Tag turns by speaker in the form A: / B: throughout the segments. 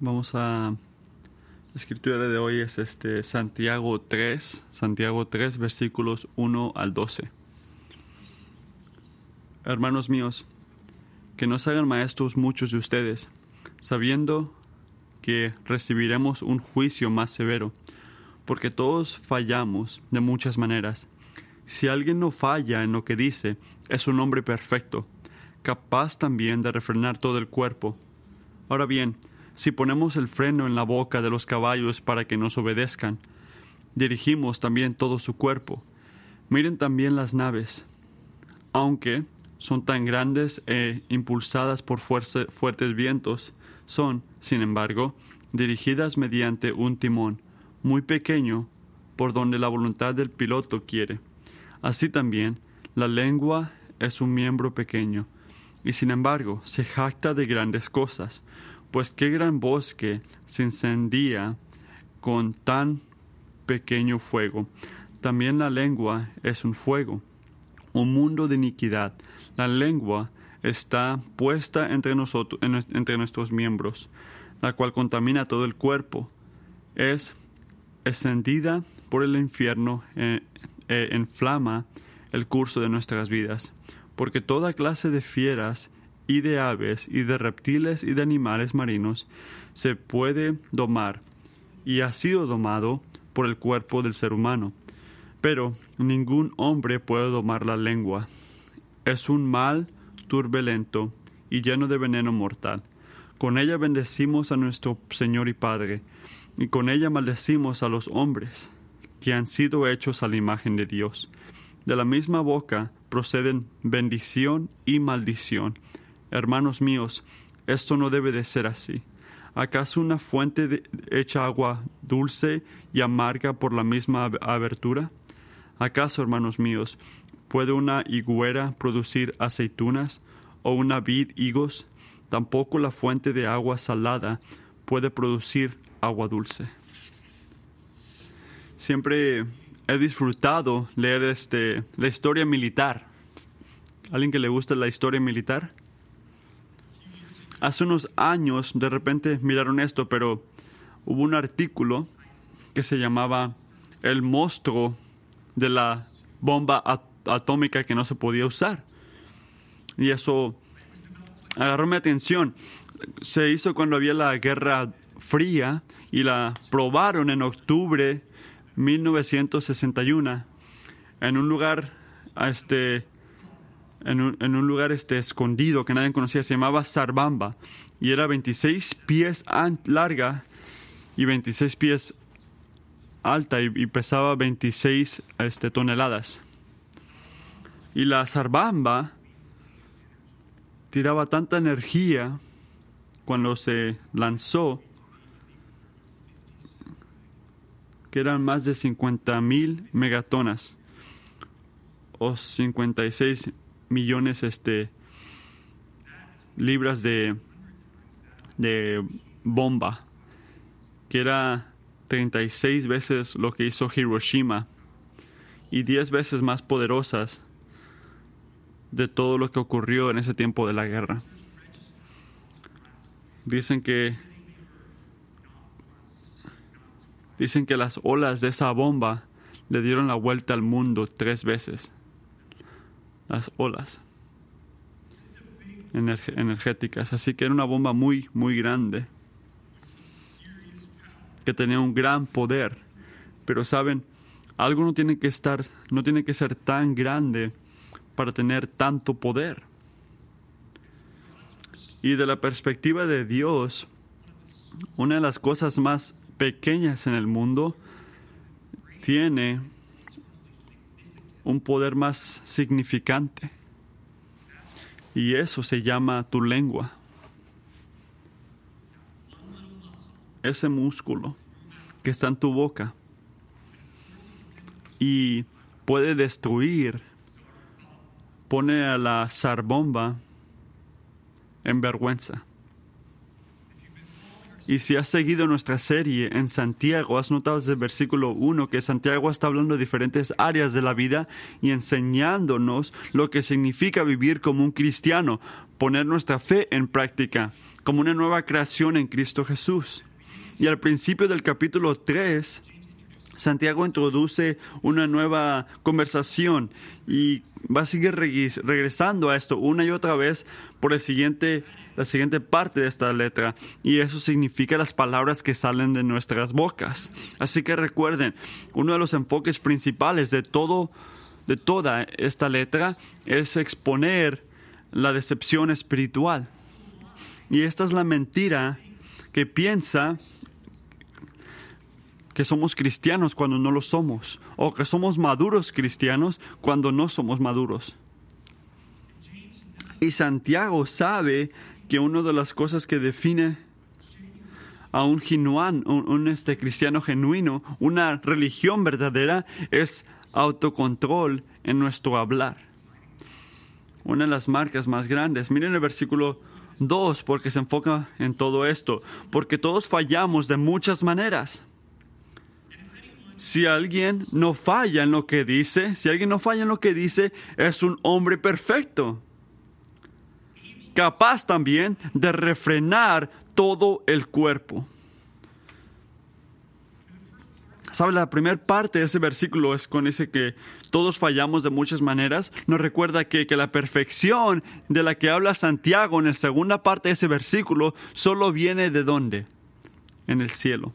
A: Vamos a... La escritura de hoy es este Santiago 3, Santiago 3, versículos 1 al 12. Hermanos míos, que nos hagan maestros muchos de ustedes, sabiendo que recibiremos un juicio más severo, porque todos fallamos de muchas maneras. Si alguien no falla en lo que dice, es un hombre perfecto, capaz también de refrenar todo el cuerpo. Ahora bien, si ponemos el freno en la boca de los caballos para que nos obedezcan, dirigimos también todo su cuerpo. Miren también las naves. Aunque son tan grandes e impulsadas por fuertes vientos, son, sin embargo, dirigidas mediante un timón muy pequeño por donde la voluntad del piloto quiere. Así también, la lengua es un miembro pequeño, y sin embargo se jacta de grandes cosas, pues qué gran bosque se encendía con tan pequeño fuego. También la lengua es un fuego, un mundo de iniquidad. La lengua está puesta entre nosotros, entre nuestros miembros, la cual contamina todo el cuerpo. Es encendida por el infierno e, e inflama el curso de nuestras vidas, porque toda clase de fieras y de aves y de reptiles y de animales marinos se puede domar y ha sido domado por el cuerpo del ser humano. Pero ningún hombre puede domar la lengua. Es un mal turbulento y lleno de veneno mortal. Con ella bendecimos a nuestro Señor y Padre, y con ella maldecimos a los hombres, que han sido hechos a la imagen de Dios. De la misma boca proceden bendición y maldición. Hermanos míos, esto no debe de ser así. ¿Acaso una fuente de, hecha agua dulce y amarga por la misma abertura? ¿Acaso, hermanos míos, puede una higuera producir aceitunas o una vid higos? Tampoco la fuente de agua salada puede producir agua dulce. Siempre he disfrutado leer este, la historia militar. ¿Alguien que le gusta la historia militar? Hace unos años de repente miraron esto, pero hubo un artículo que se llamaba El monstruo de la bomba atómica que no se podía usar. Y eso agarró mi atención. Se hizo cuando había la Guerra Fría y la probaron en octubre 1961 en un lugar este en un, en un, lugar este, escondido que nadie conocía, se llamaba Sarbamba, y era 26 pies larga y 26 pies alta y, pesaba 26 este, toneladas. Y la Sarbamba tiraba tanta energía cuando se lanzó que eran más de 50 mil megatonas o 56 millones este, libras de, de bomba, que era 36 veces lo que hizo Hiroshima y 10 veces más poderosas de todo lo que ocurrió en ese tiempo de la guerra. Dicen que dicen que las olas de esa bomba le dieron la vuelta al mundo tres veces las olas energéticas. Así que era una bomba muy, muy grande, que tenía un gran poder. Pero saben, algo no tiene que estar, no tiene que ser tan grande para tener tanto poder. Y de la perspectiva de Dios, una de las cosas más pequeñas en el mundo tiene un poder más significante. Y eso se llama tu lengua. Ese músculo que está en tu boca. Y puede destruir, pone a la zarbomba en vergüenza. Y si has seguido nuestra serie en Santiago, has notado desde el versículo 1 que Santiago está hablando de diferentes áreas de la vida y enseñándonos lo que significa vivir como un cristiano, poner nuestra fe en práctica, como una nueva creación en Cristo Jesús. Y al principio del capítulo 3, Santiago introduce una nueva conversación y va a seguir regresando a esto una y otra vez por el siguiente la siguiente parte de esta letra y eso significa las palabras que salen de nuestras bocas. Así que recuerden, uno de los enfoques principales de todo de toda esta letra es exponer la decepción espiritual. Y esta es la mentira que piensa que somos cristianos cuando no lo somos, o que somos maduros cristianos cuando no somos maduros. Y Santiago sabe que una de las cosas que define a un genuán, un, este cristiano genuino, una religión verdadera, es autocontrol en nuestro hablar. Una de las marcas más grandes. Miren el versículo 2 porque se enfoca en todo esto. Porque todos fallamos de muchas maneras. Si alguien no falla en lo que dice, si alguien no falla en lo que dice, es un hombre perfecto capaz también de refrenar todo el cuerpo. ¿Sabe? La primera parte de ese versículo es con ese que todos fallamos de muchas maneras. Nos recuerda que, que, la perfección de la que habla Santiago en la segunda parte de ese versículo solo viene de dónde? En el cielo.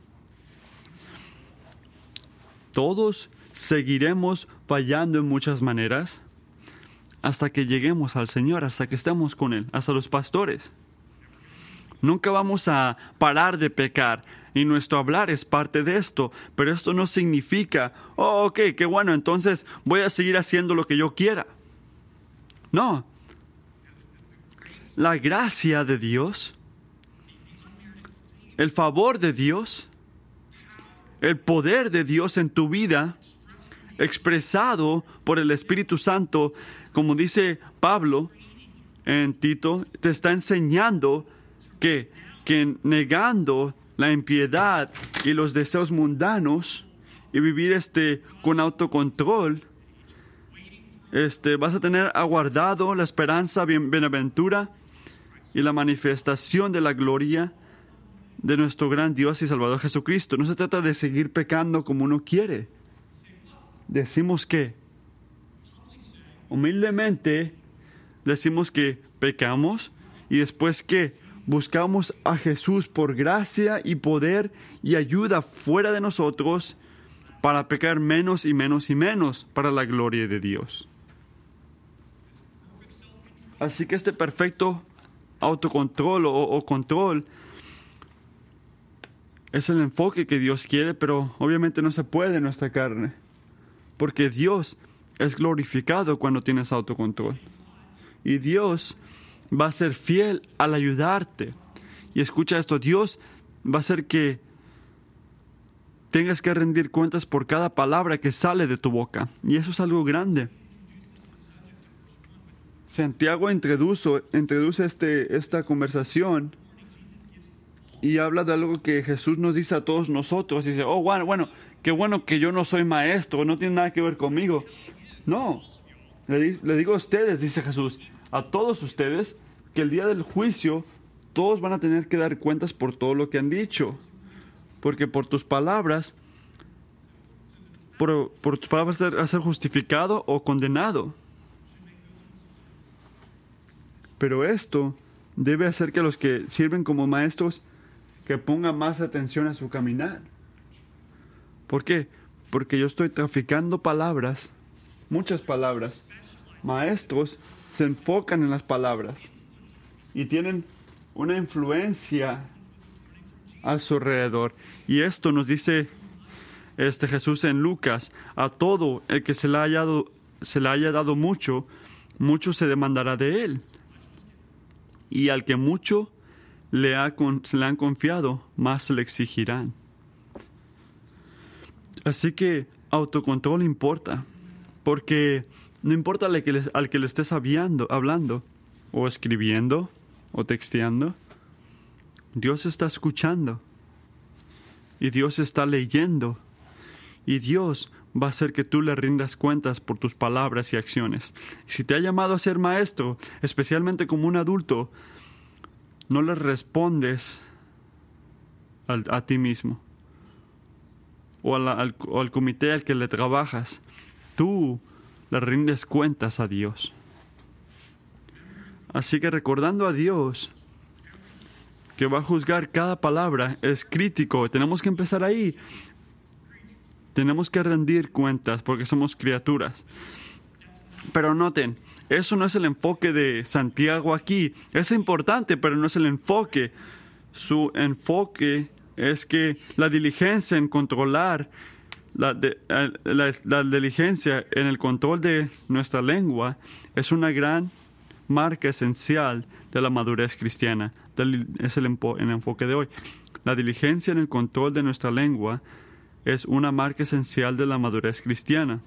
A: Todos seguiremos fallando en muchas maneras, hasta que lleguemos al Señor, hasta que estemos con Él, hasta los pastores. Nunca vamos a parar de pecar y nuestro hablar es parte de esto, pero esto no significa, oh, ok, qué bueno, entonces voy a seguir haciendo lo que yo quiera. No. La gracia de Dios, el favor de Dios, el poder de Dios en tu vida, expresado por el Espíritu Santo, como dice Pablo en Tito, te está enseñando que, que negando la impiedad y los deseos mundanos y vivir este con autocontrol, este, vas a tener aguardado la esperanza, bien, bienaventura y la manifestación de la gloria de nuestro gran Dios y Salvador Jesucristo. No se trata de seguir pecando como uno quiere. Decimos que humildemente decimos que pecamos y después que buscamos a Jesús por gracia y poder y ayuda fuera de nosotros para pecar menos y menos y menos para la gloria de Dios. Así que este perfecto autocontrol o, o control es el enfoque que Dios quiere, pero obviamente no se puede en nuestra carne, porque Dios es glorificado cuando tienes autocontrol. Y Dios va a ser fiel al ayudarte. Y escucha esto, Dios va a hacer que tengas que rendir cuentas por cada palabra que sale de tu boca. Y eso es algo grande. Santiago introduce, introduce este, esta conversación y habla de algo que Jesús nos dice a todos nosotros. Y dice, oh, bueno, bueno, qué bueno que yo no soy maestro, no tiene nada que ver conmigo. No, le, digo a ustedes, dice Jesús, a todos ustedes, que el día del juicio todos van a tener que dar cuentas por todo lo que han dicho. Porque por tus palabras, por, tus palabras a ser justificado o condenado. Pero esto debe hacer que los que sirven como maestros que pongan más atención a su caminar. ¿Por qué? Porque yo estoy traficando palabras muchas palabras. Maestros se enfocan en las palabras y tienen una influencia a su alrededor. Y esto nos dice este Jesús en Lucas, a todo el que se haya dado, se le haya dado mucho, mucho se demandará de él. Y al que mucho le, ha, se le han confiado, más le exigirán. Así que autocontrol importa. Porque no importa al que, al que le estés hablando, hablando, o escribiendo, o texteando, Dios está escuchando. Y Dios está leyendo. Y Dios va a hacer que tú le rindas cuentas por tus palabras y acciones. Si te ha llamado a ser maestro, especialmente como un adulto, no le respondes a ti mismo o, al, al comité al que le trabajas. Tú le rindes cuentas a Dios. Así que recordando a Dios, que va a juzgar cada palabra, es crítico. Tenemos que empezar ahí. Tenemos que rendir cuentas porque somos criaturas. Pero noten, eso no es el enfoque de Santiago aquí. Es importante, pero no es el enfoque. Su enfoque es que la diligencia en controlar, la, la, diligencia en el control de nuestra lengua es una gran marca esencial de la madurez cristiana. Es el, el enfoque de hoy. La diligencia en el control de nuestra lengua es una marca esencial de la madurez cristiana.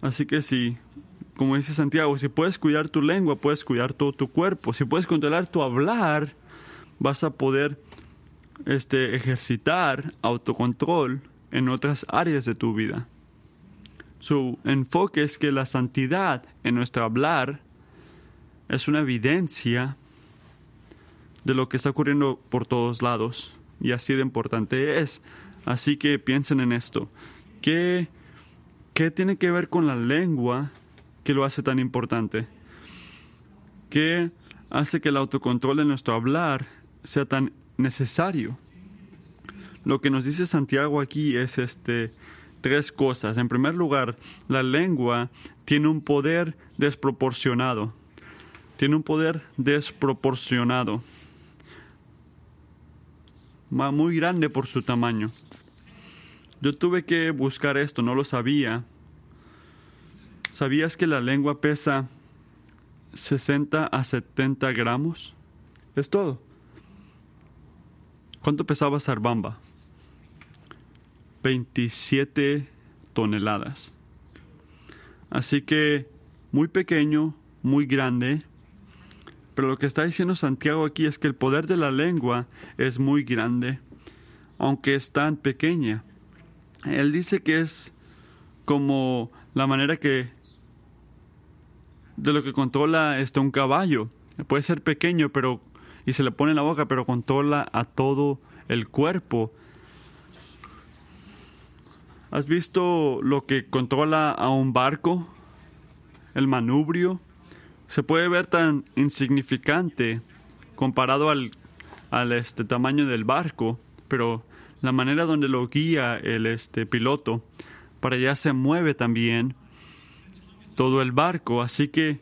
A: Así que si, como dice Santiago, si puedes cuidar tu lengua, puedes cuidar todo tu cuerpo. Si puedes controlar tu hablar, vas a poder este, ejercitar autocontrol en otras áreas de tu vida. Su enfoque es que la santidad en nuestro hablar es una evidencia de lo que está ocurriendo por todos lados y así de importante es. Así que piensen en esto. ¿Qué, ¿Qué tiene que ver con la lengua que lo hace tan importante? ¿Qué hace que el autocontrol de nuestro hablar sea tan necesario? Lo que nos dice Santiago aquí es este tres cosas. En primer lugar, la lengua tiene un poder desproporcionado. Tiene un poder desproporcionado muy grande por su tamaño. Yo tuve que buscar esto, no lo sabía. ¿Sabías que la lengua pesa 60 a 70 gramos? Es todo. ¿Cuánto pesaba Sarbamba? 27 toneladas. Así que muy pequeño, muy grande, pero lo que está diciendo Santiago aquí es que el poder de la lengua es muy grande, aunque es tan pequeña. Él dice que es como la manera que de lo que controla este un caballo. Puede ser pequeño, pero y se le pone en la boca, pero controla a todo el cuerpo. ¿Has visto lo que controla a un barco? El manubrio se puede ver tan insignificante comparado al, al este tamaño del barco, pero la manera donde lo guía el este piloto para allá se mueve también todo el barco, así que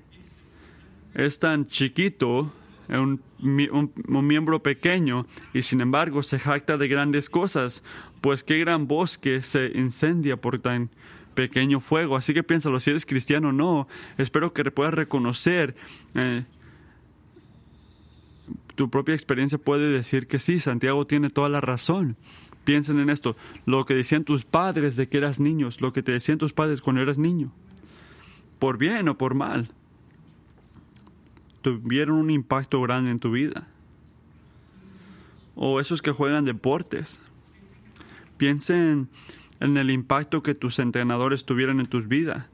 A: es tan chiquito, un, un, miembro pequeño, y sin embargo se jacta de grandes cosas, pues qué gran bosque se incendia por tan pequeño fuego. Así que piénsalo, si eres cristiano o no, espero que puedas reconocer. Eh, tu propia experiencia puede decir que sí, Santiago tiene toda la razón. Piensen en esto, lo que decían tus padres de que eras niños, lo que te decían tus padres cuando eras niño, por bien o por mal, tuvieron un impacto grande en tu vida. O esos que juegan deportes. Piensen en el impacto que tus entrenadores tuvieron en tus vidas.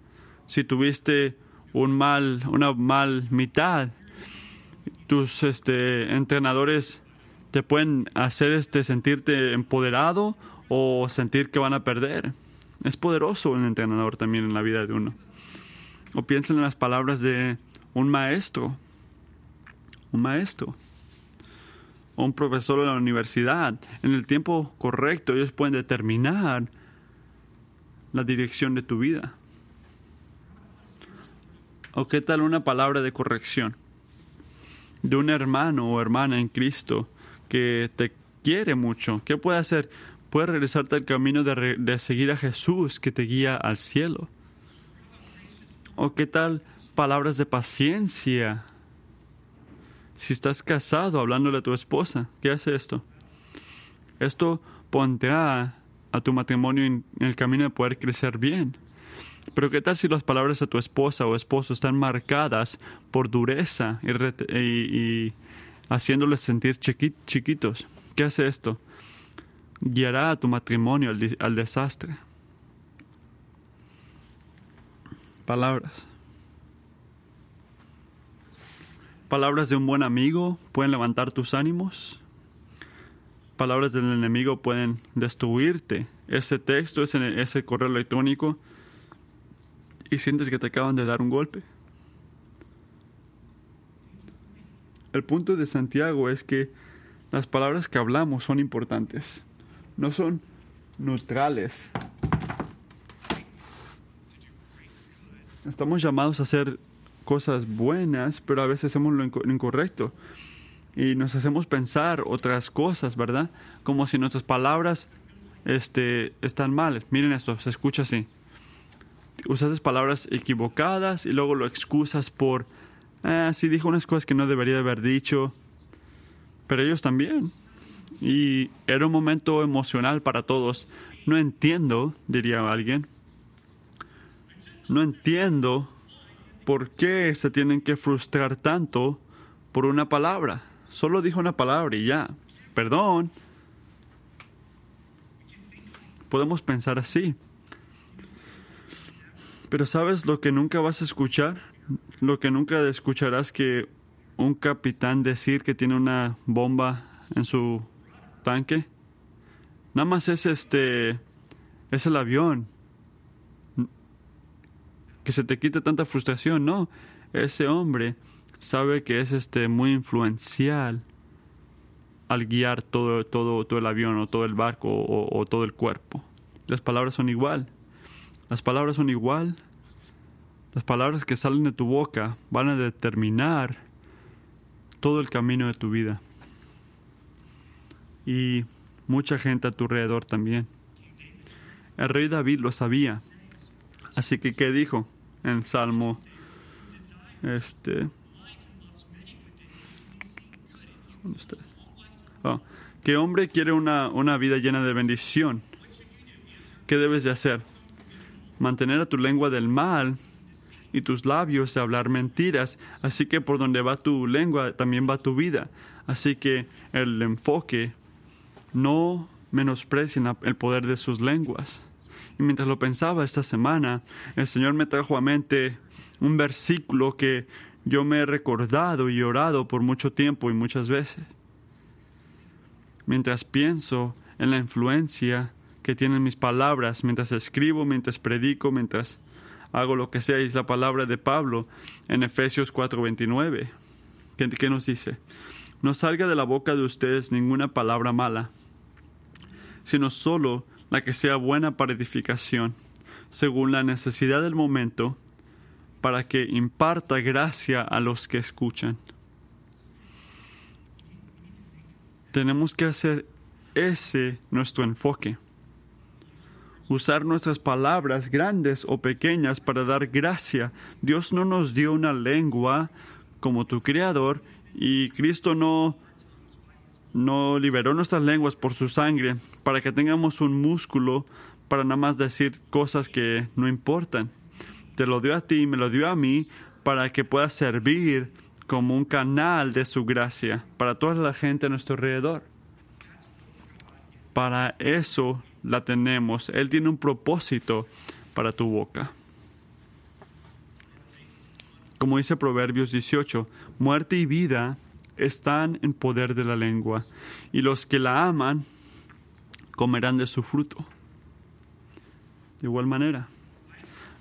A: Si tuviste un mal, una mal mitad, tus este, entrenadores te pueden hacer este, sentirte empoderado o sentir que van a perder. Es poderoso un entrenador también en la vida de uno. O piensen en las palabras de un maestro. Un maestro. O un profesor de la universidad. En el tiempo correcto ellos pueden determinar la dirección de tu vida? ¿O qué tal una palabra de corrección de un hermano o hermana en Cristo que te quiere mucho? ¿Qué puede hacer? Puede regresarte al camino de, seguir a Jesús que te guía al cielo. ¿O qué tal palabras de paciencia? Si estás casado hablándole a tu esposa, ¿qué hace esto? Esto pondrá a tu matrimonio en el camino de poder crecer bien. Pero ¿qué tal si las palabras de tu esposa o esposo están marcadas por dureza y, y haciéndoles sentir chiquitos? ¿Qué hace esto? Guiará a tu matrimonio al, desastre. Palabras. Palabras de un buen amigo pueden levantar tus ánimos. Palabras del enemigo pueden destruirte. Ese texto, ese, ese correo electrónico, y sientes que te acaban de dar un golpe. El punto de Santiago es que las palabras que hablamos son importantes, no son neutrales. Estamos llamados a hacer cosas buenas, pero a veces hacemos lo incorrecto. Y nos hacemos pensar otras cosas, ¿verdad? Como si nuestras palabras este, están mal. Miren esto, se escucha así. Usas palabras equivocadas y luego lo excusas por, ah, sí dijo unas cosas que no debería haber dicho. Pero ellos también. Y era un momento emocional para todos. No entiendo, diría alguien. No entiendo ¿por qué se tienen que frustrar tanto por una palabra? Solo dijo una palabra y ya. Perdón. Podemos pensar así. Pero ¿sabes lo que nunca vas a escuchar? Lo que nunca escucharás que un capitán decir que tiene una bomba en su tanque. Nada más es este es el avión que se te quite tanta frustración, no. Ese hombre sabe que es este muy influencial al guiar todo, todo, todo el avión o todo el barco o, o todo el cuerpo. Las palabras son igual. Las palabras son igual. Las palabras que salen de tu boca van a determinar todo el camino de tu vida. Y mucha gente a tu alrededor también. El rey David lo sabía. Así que, ¿qué dijo en el Salmo? Este. Oh, ¿Qué hombre quiere una, una vida llena de bendición? ¿Qué debes de hacer? Mantener a tu lengua del mal y tus labios de hablar mentiras. Así que por donde va tu lengua, también va tu vida. Así que el enfoque, no menosprecien el poder de sus lenguas. Y mientras lo pensaba esta semana, el Señor me trajo a mente un versículo que yo me he recordado y orado por mucho tiempo y muchas veces. Mientras pienso en la influencia que tienen mis palabras, mientras escribo, mientras predico, mientras hago lo que sea, es la palabra de Pablo en Efesios 4:29, ¿Qué que nos dice, no salga de la boca de ustedes ninguna palabra mala, sino solo la que sea buena para edificación, según la necesidad del momento, para que imparta gracia a los que escuchan. Tenemos que hacer ese nuestro enfoque. Usar nuestras palabras grandes o pequeñas para dar gracia. Dios no nos dio una lengua como tu Creador y Cristo no no liberó nuestras lenguas por su sangre para que tengamos un músculo para nada más decir cosas que no importan. Te lo dio a ti, me lo dio a mí, para que pueda servir como un canal de su gracia para toda la gente a nuestro alrededor. Para eso la tenemos. Él tiene un propósito para tu boca. Como dice Proverbios 18, muerte y vida están en poder de la lengua, y los que la aman comerán de su fruto. De igual manera.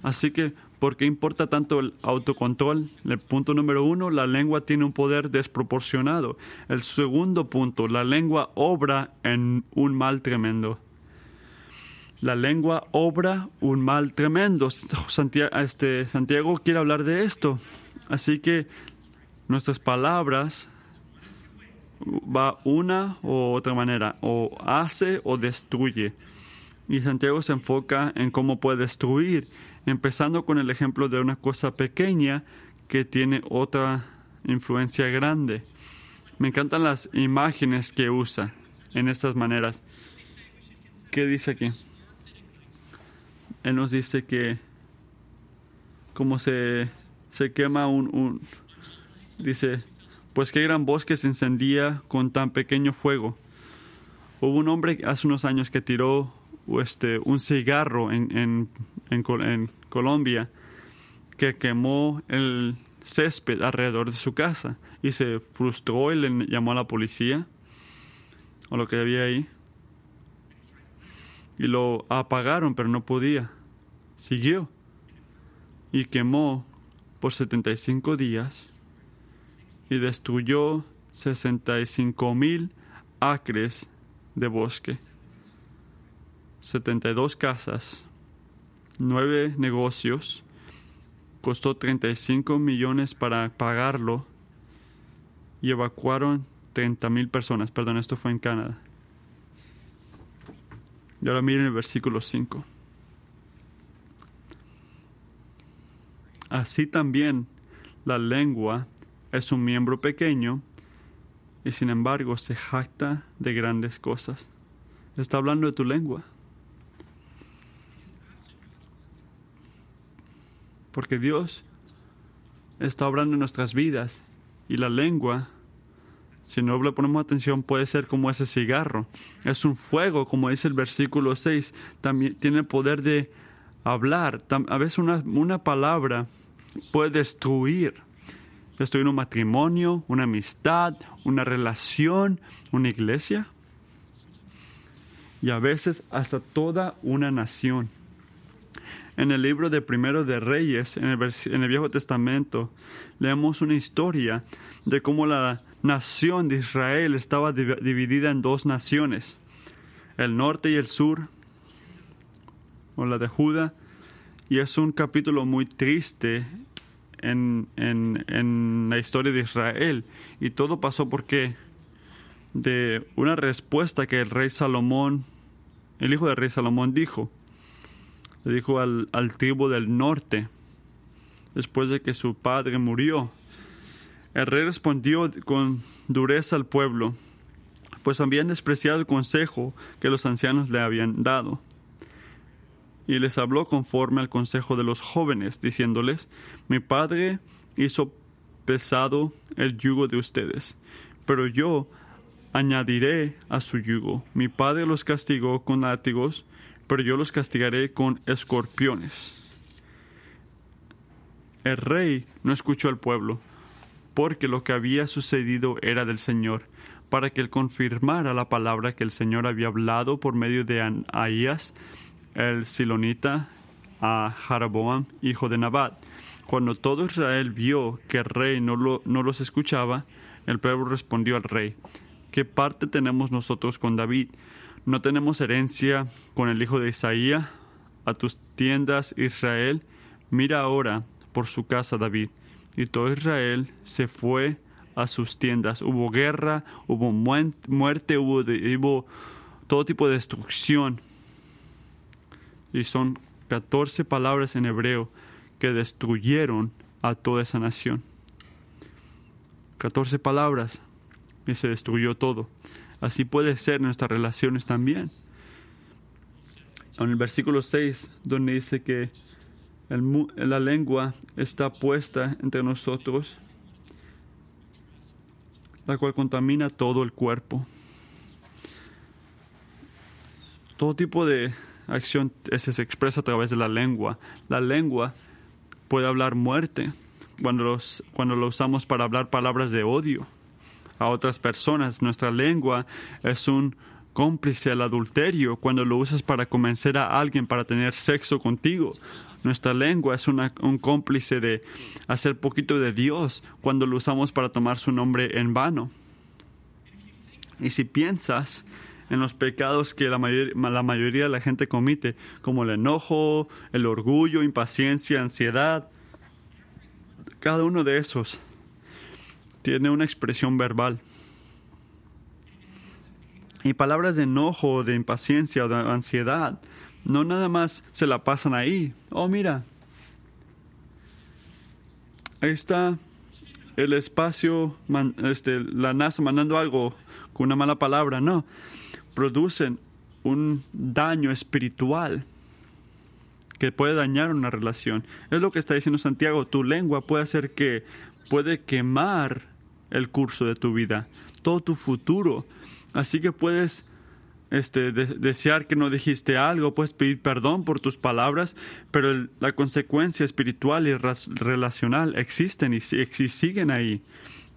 A: Así que, ¿por qué importa tanto el autocontrol? El punto número uno, la lengua tiene un poder desproporcionado. El segundo punto, la lengua obra en un mal tremendo. La lengua obra un mal tremendo. Santiago, este, Santiago quiere hablar de esto. Así que nuestras palabras va una u otra manera, o hace o destruye. Y Santiago se enfoca en cómo puede destruir, empezando con el ejemplo de una cosa pequeña que tiene otra influencia grande. Me encantan las imágenes que usa en estas maneras. ¿Qué dice aquí? Él nos dice que como se, se quema un, un, dice, pues qué gran bosque se encendía con tan pequeño fuego. Hubo un hombre hace unos años que tiró este, un cigarro en, en, en, en Colombia que quemó el césped alrededor de su casa y se frustró y le llamó a la policía o lo que había ahí y lo apagaron pero no podía siguió y quemó por 75 días y destruyó 65 mil acres de bosque, 72 casas, 9 negocios, costó 35 millones para pagarlo y evacuaron 30 mil personas. Perdón, esto fue en Canadá. Y ahora miren el versículo 5. Así también la lengua es un miembro pequeño y sin embargo se jacta de grandes cosas. Está hablando de tu lengua. Porque Dios está obrando en nuestras vidas y la lengua, si no le ponemos atención, puede ser como ese cigarro. Es un fuego, como dice el versículo 6. También tiene el poder de hablar. A veces una, una palabra puede destruir. Destruir un matrimonio, una amistad, una relación, una iglesia. Y a veces hasta toda una nación. En el libro de Primero de Reyes, en el, en el Viejo Testamento, leemos una historia de cómo la nación de Israel estaba dividida en dos naciones, el norte y el sur, o la de Judá, y es un capítulo muy triste en, en, en la historia de Israel. Y todo pasó porque de una respuesta que el rey Salomón, el hijo del rey Salomón dijo, le dijo al, al tribu del norte, después de que su padre murió. El rey respondió con dureza al pueblo, pues habían despreciado el consejo que los ancianos le habían dado y les habló conforme al consejo de los jóvenes, diciéndoles, mi padre hizo pesado el yugo de ustedes, pero yo añadiré a su yugo. Mi padre los castigó con látigos, pero yo los castigaré con escorpiones. El rey no escuchó al pueblo, porque lo que había sucedido era del Señor, para que él confirmara la palabra que el Señor había hablado por medio de Anaías, el silonita a Jaraboam, hijo de Nabat. Cuando todo Israel vio que el rey no, lo, no los escuchaba, el pueblo respondió al rey, ¿qué parte tenemos nosotros con David? ¿No tenemos herencia con el hijo de Isaías? A tus tiendas, Israel, mira ahora por su casa, David. Y todo Israel se fue a sus tiendas. Hubo guerra, hubo muerte, hubo, todo tipo de destrucción y son 14 palabras en hebreo que destruyeron a toda esa nación. 14 palabras y se destruyó todo. Así puede ser nuestras relaciones también. En el versículo 6, donde dice que la lengua está puesta entre nosotros, la cual contamina todo el cuerpo. Todo tipo de acción se expresa a través de la lengua. La lengua puede hablar muerte cuando, los, cuando lo usamos para hablar palabras de odio a otras personas. Nuestra lengua es un cómplice al adulterio cuando lo usas para convencer a alguien para tener sexo contigo. Nuestra lengua es un cómplice de hacer poquito de Dios cuando lo usamos para tomar su nombre en vano. Y si piensas en los pecados que la, la mayoría de la gente comete, como el enojo, el orgullo, impaciencia, ansiedad. Cada uno de esos tiene una expresión verbal. Y palabras de enojo, de impaciencia o de ansiedad, no nada más se la pasan ahí. Oh, mira, ahí está el espacio, este, la NASA mandando algo con una mala palabra. No, producen un daño espiritual que puede dañar una relación. Es lo que está diciendo Santiago, tu lengua puede hacer que puede quemar el curso de tu vida, todo tu futuro. Así que puedes este, desear que no dijiste algo, puedes pedir perdón por tus palabras, pero la consecuencia espiritual y relacional existen y, y siguen ahí.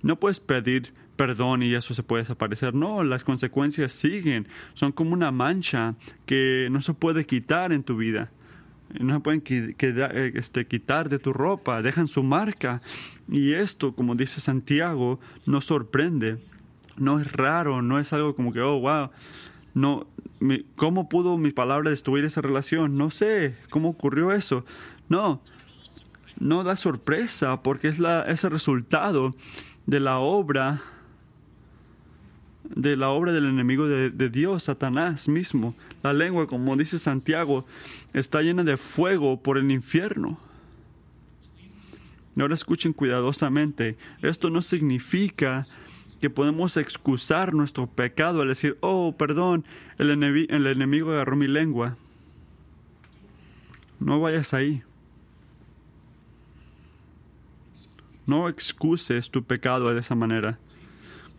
A: No puedes pedir perdón y eso se puede desaparecer. No, las consecuencias siguen. Son como una mancha que no se puede quitar en tu vida. No se pueden eh, este, quitar de tu ropa, dejan su marca. Y esto, como dice Santiago, no sorprende. No es raro, no es algo como que, oh, wow, no, ¿cómo pudo mi palabra destruir esa relación? No sé, ¿cómo ocurrió eso? No, no da sorpresa porque es, la, el resultado de la obra de la obra del enemigo de, de, Dios, Satanás mismo. La lengua, como dice Santiago, está llena de fuego por el infierno. Ahora escuchen cuidadosamente. Esto no significa que podemos excusar nuestro pecado al decir, oh, perdón, el, enemigo agarró mi lengua. No vayas ahí. No excuses tu pecado de esa manera.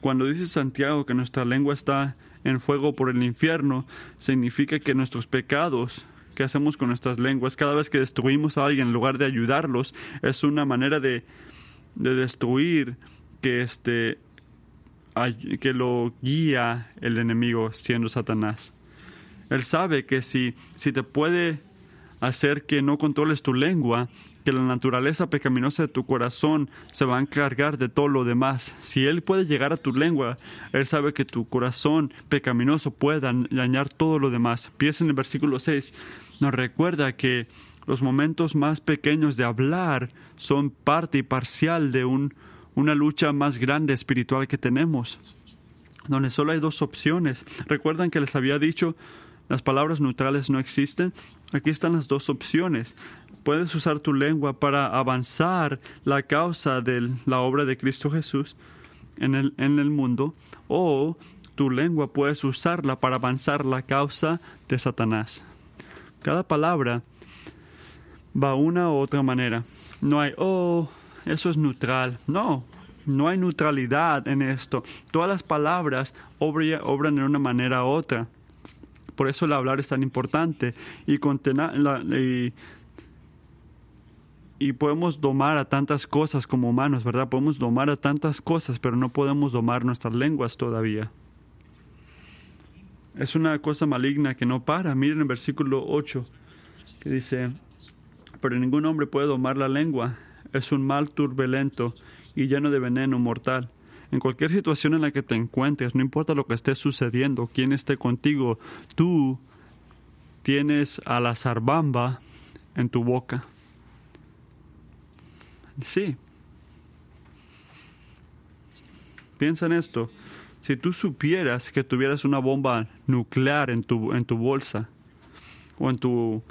A: Cuando dice Santiago que nuestra lengua está en fuego por el infierno, significa que nuestros pecados que hacemos con nuestras lenguas, cada vez que destruimos a alguien en lugar de ayudarlos, es una manera de, de destruir que este que lo guía el enemigo siendo Satanás. Él sabe que si, si te puede hacer que no controles tu lengua, que la naturaleza pecaminosa de tu corazón se va a encargar de todo lo demás. Si Él puede llegar a tu lengua, Él sabe que tu corazón pecaminoso puede dañar todo lo demás. Piensa en el versículo 6, nos recuerda que los momentos más pequeños de hablar son parte y parcial de un una lucha más grande espiritual que tenemos, donde solo hay dos opciones. ¿Recuerdan que les había dicho las palabras neutrales no existen? Aquí están las dos opciones. Puedes usar tu lengua para avanzar la causa de la obra de Cristo Jesús en el, en el mundo, o tu lengua puedes usarla para avanzar la causa de Satanás. Cada palabra va una u otra manera. No hay, oh, eso es neutral. No, no hay neutralidad en esto. Todas las palabras obran de una manera u otra. Por eso el hablar es tan importante. Y, y, podemos domar a tantas cosas como humanos, ¿verdad? Podemos domar a tantas cosas, pero no podemos domar nuestras lenguas todavía. Es una cosa maligna que no para. Miren el versículo 8, que dice, pero ningún hombre puede domar la lengua es un mal turbulento y lleno de veneno mortal. En cualquier situación en la que te encuentres, no importa lo que esté sucediendo, quién esté contigo, tú tienes a la zarbamba en tu boca. Sí. Piensa en esto. Si tú supieras que tuvieras una bomba nuclear en tu, en tu bolsa o en tu,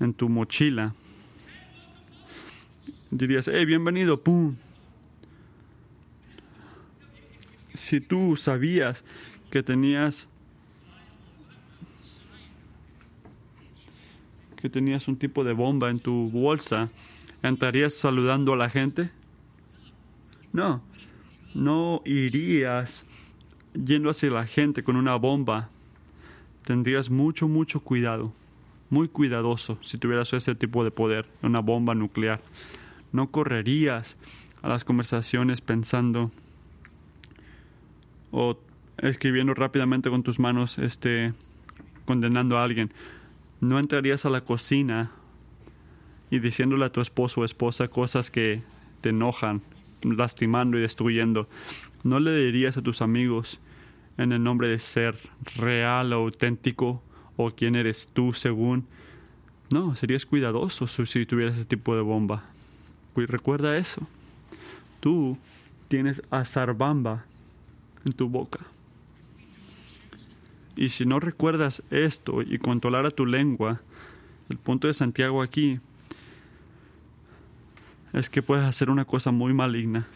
A: en tu mochila, dirías, hey, bienvenido, ¡pum! Si tú sabías que tenías que tenías un tipo de bomba en tu bolsa, ¿entrarías saludando a la gente? No, no irías yendo hacia la gente con una bomba. Tendrías mucho, mucho cuidado, muy cuidadoso si tuvieras ese tipo de poder, una bomba nuclear no correrías a las conversaciones pensando o escribiendo rápidamente con tus manos, este, condenando a alguien. No entrarías a la cocina y diciéndole a tu esposo o esposa cosas que te enojan, lastimando y destruyendo. No le dirías a tus amigos en el nombre de ser real o auténtico o quién eres tú según. No, serías cuidadoso si tuvieras ese tipo de bomba. Y recuerda eso. Tú tienes azarbamba en tu boca. Y si no recuerdas esto y controlar a tu lengua, el punto de Santiago aquí es que puedes hacer una cosa muy maligna.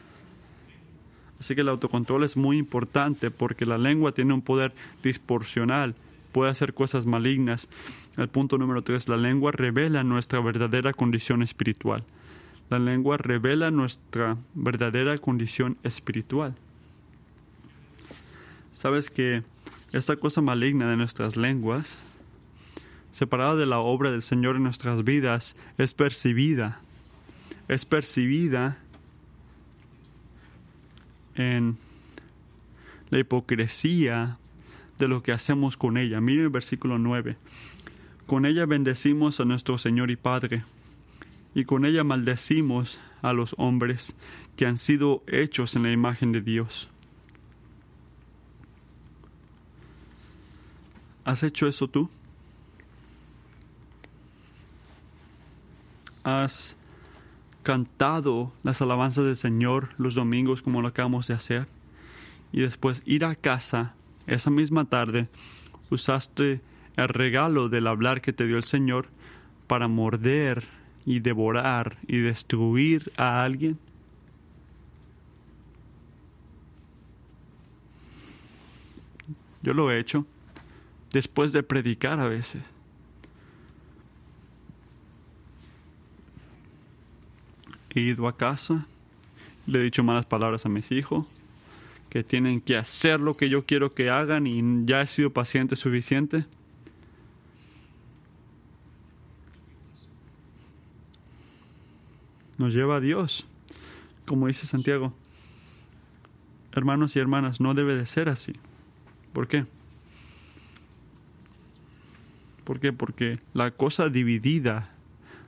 A: Así que el autocontrol es muy importante porque la lengua tiene un poder disporcional puede hacer cosas malignas. El punto número tres, la lengua revela nuestra verdadera condición espiritual. La lengua revela nuestra verdadera condición espiritual. Sabes que esta cosa maligna de nuestras lenguas, separada de la obra del Señor en nuestras vidas, es percibida. Es percibida en la hipocresía de lo que hacemos con ella. Miren el versículo 9. Con ella bendecimos a nuestro Señor y Padre, y con ella maldecimos a los hombres que han sido hechos en la imagen de Dios. ¿Has hecho eso tú? ¿Has cantado las alabanzas del Señor los domingos como lo acabamos de hacer? Y después ir a casa esa misma tarde usaste el regalo del hablar que te dio el Señor para morder y devorar y destruir a alguien? Yo lo he hecho después de predicar a veces. He ido a casa, le he dicho malas palabras a mis hijos, que tienen que hacer lo que yo quiero que hagan y ya he sido paciente suficiente. Nos lleva a Dios, como dice Santiago. Hermanos y hermanas, no debe de ser así. ¿Por qué? ¿Por qué? Porque la cosa dividida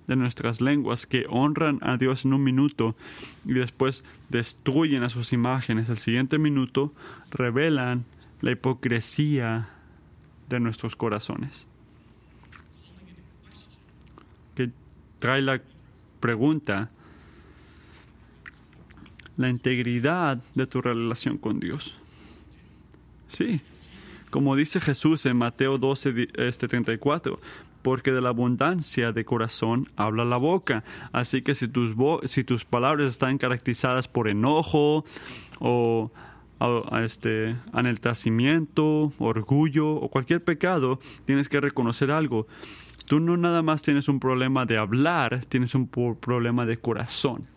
A: de nuestras lenguas que honran a Dios en un minuto y después destruyen a sus imágenes el siguiente minuto, revelan la hipocresía de nuestros corazones. Que trae la pregunta, la integridad de tu relación con Dios. Sí, como dice Jesús en Mateo 12, este 34, porque de la abundancia de corazón habla la boca. Así que si tus, si tus palabras están caracterizadas por enojo o este, aneltacimiento, orgullo o cualquier pecado, tienes que reconocer algo. Tú no nada más tienes un problema de hablar, tienes un problema de corazón.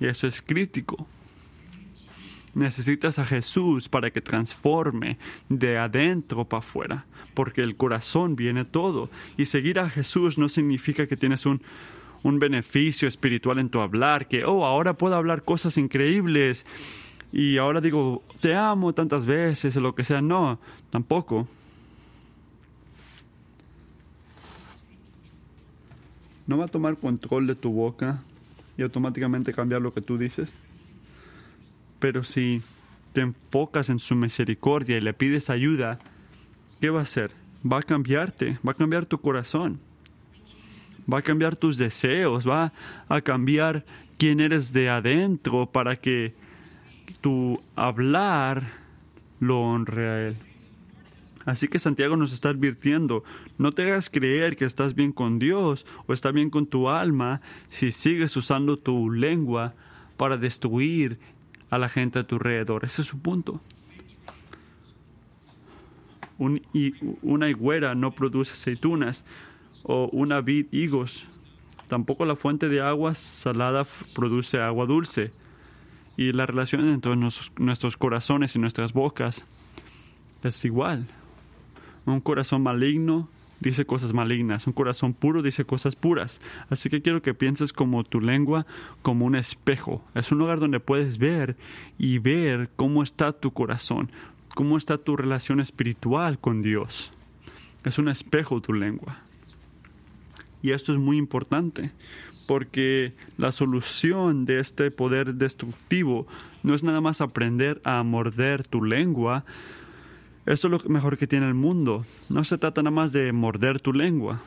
A: Y eso es crítico. Necesitas a Jesús para que transforme de adentro para afuera, porque el corazón viene todo. Y seguir a Jesús no significa que tienes un, un beneficio espiritual en tu hablar, que, oh, ahora puedo hablar cosas increíbles y ahora digo, te amo tantas veces o lo que sea. No, tampoco. No va a tomar control de tu boca y automáticamente cambiar lo que tú dices. Pero si te enfocas en su misericordia y le pides ayuda, ¿qué va a hacer? Va a cambiarte, va a cambiar tu corazón, va a cambiar tus deseos, va a cambiar quién eres de adentro para que tu hablar lo honre a Él. Así que Santiago nos está advirtiendo, no te hagas creer que estás bien con Dios o está bien con tu alma si sigues usando tu lengua para destruir a la gente a tu alrededor. Ese es su punto. una higuera no produce aceitunas o una vid higos. Tampoco la fuente de agua salada produce agua dulce. Y la relación entre nuestros corazones y nuestras bocas es igual. Un corazón maligno dice cosas malignas, un corazón puro dice cosas puras. Así que quiero que pienses como tu lengua como un espejo. Es un lugar donde puedes ver y ver cómo está tu corazón, cómo está tu relación espiritual con Dios. Es un espejo tu lengua. Y esto es muy importante porque la solución de este poder destructivo no es nada más aprender a morder tu lengua, esto es lo mejor que tiene el mundo. No se trata nada más de morder tu lengua.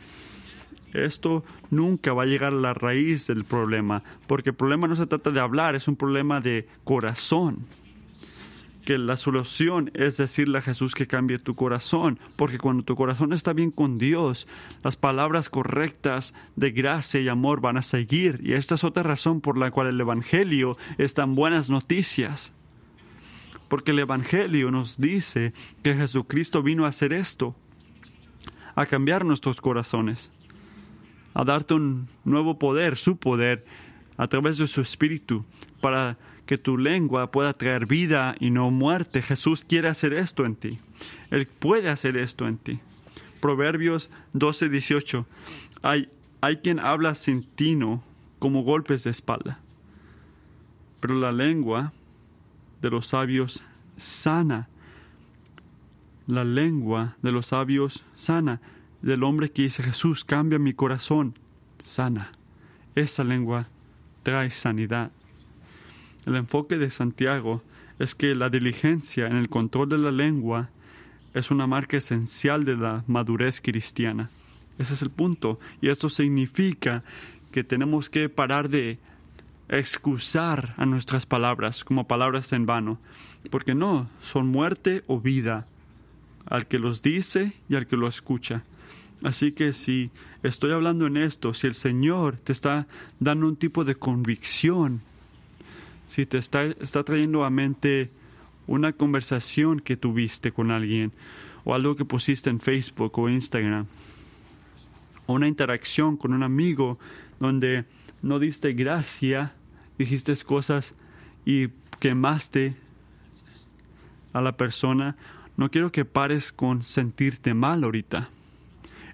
A: Esto nunca va a llegar a la raíz del problema, porque el problema no se trata de hablar, es un problema de corazón. Que la solución es decirle a Jesús que cambie tu corazón, porque cuando tu corazón está bien con Dios, las palabras correctas de gracia y amor van a seguir. Y esta es otra razón por la cual el Evangelio es tan buenas noticias porque el Evangelio nos dice que Jesucristo vino a hacer esto. a cambiar nuestros corazones, a darte un nuevo poder, su poder, a través de su espíritu, para que tu lengua pueda traer vida y no muerte. Jesús quiere hacer esto en ti. Él puede hacer esto en ti. Proverbios 12, 18. Hay, hay quien habla sin tino como golpes de espalda, pero la lengua de los sabios sana. La lengua de los sabios sana. Del hombre que dice Jesús, cambia mi corazón, sana. Esa lengua trae sanidad. El enfoque de Santiago es que la diligencia en el control de la lengua es una marca esencial de la madurez cristiana. Ese es el punto. Y esto significa que tenemos que parar de excusar a nuestras palabras como palabras en vano, porque no, son muerte o vida al que los dice y al que lo escucha. Así que si estoy hablando en esto, si el Señor te está dando un tipo de convicción, si te está, está trayendo a mente una conversación que tuviste con alguien, o algo que pusiste en Facebook o Instagram, o una interacción con un amigo donde no diste gracia, dijiste cosas y quemaste a la persona, no quiero que pares con sentirte mal ahorita.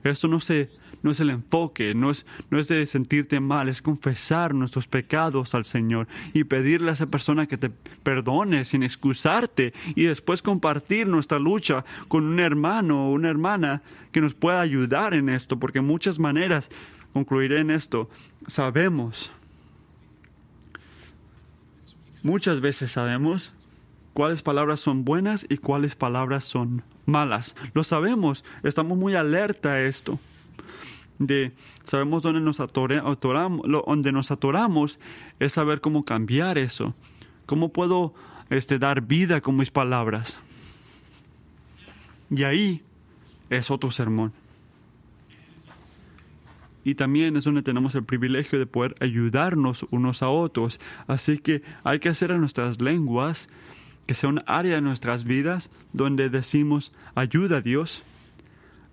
A: Esto no, se, no es el enfoque, no es, no es de sentirte mal, es confesar nuestros pecados al Señor y pedirle a esa persona que te perdone sin excusarte y después compartir nuestra lucha con un hermano o una hermana que nos pueda ayudar en esto, porque muchas maneras, concluiré en esto, sabemos, muchas veces sabemos cuáles palabras son buenas y cuáles palabras son malas. Lo sabemos, estamos muy alerta a esto. De, sabemos dónde nos, atoramos, donde nos atoramos es saber cómo cambiar eso. ¿Cómo puedo este, dar vida con mis palabras? Y ahí es otro sermón. Y también es donde tenemos el privilegio de poder ayudarnos unos a otros. Así que hay que hacer a nuestras lenguas que sea un área de nuestras vidas donde decimos ayuda a Dios,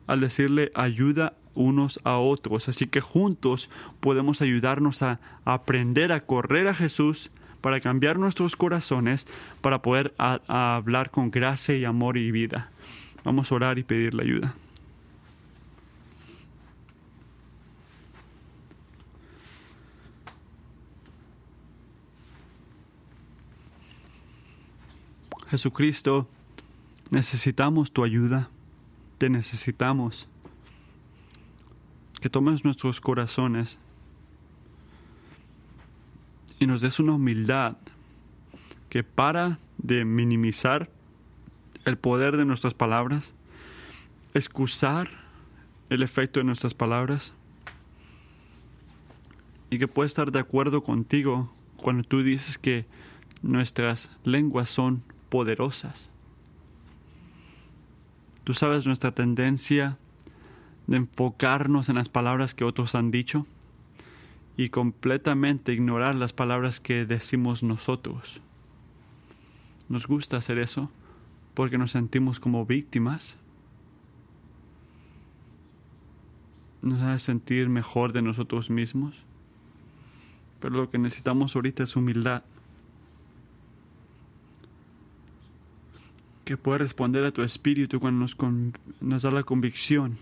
A: al decirle ayuda unos a otros. Así que juntos podemos ayudarnos a aprender a correr a Jesús para cambiar nuestros corazones, para poder hablar con gracia y amor y vida. Vamos a orar y pedirle ayuda. Jesucristo, necesitamos tu ayuda, te necesitamos. Que tomes nuestros corazones y nos des una humildad que para de minimizar el poder de nuestras palabras, excusar el efecto de nuestras palabras y que pueda estar de acuerdo contigo cuando tú dices que nuestras lenguas son poderosas. Tú sabes nuestra tendencia de enfocarnos en las palabras que otros han dicho y completamente ignorar las palabras que decimos nosotros. Nos gusta hacer eso porque nos sentimos como víctimas. Nos hace sentir mejor de nosotros mismos. Pero lo que necesitamos ahorita es humildad. Que puede responder a tu espíritu cuando nos, nos da la convicción,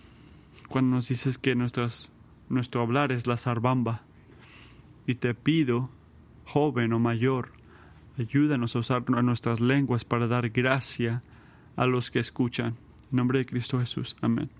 A: cuando nos dices que nuestras, nuestro hablar es la zarbamba. Y te pido, joven o mayor, ayúdanos a usar nuestras lenguas para dar gracia a los que escuchan. En nombre de Cristo Jesús. Amén.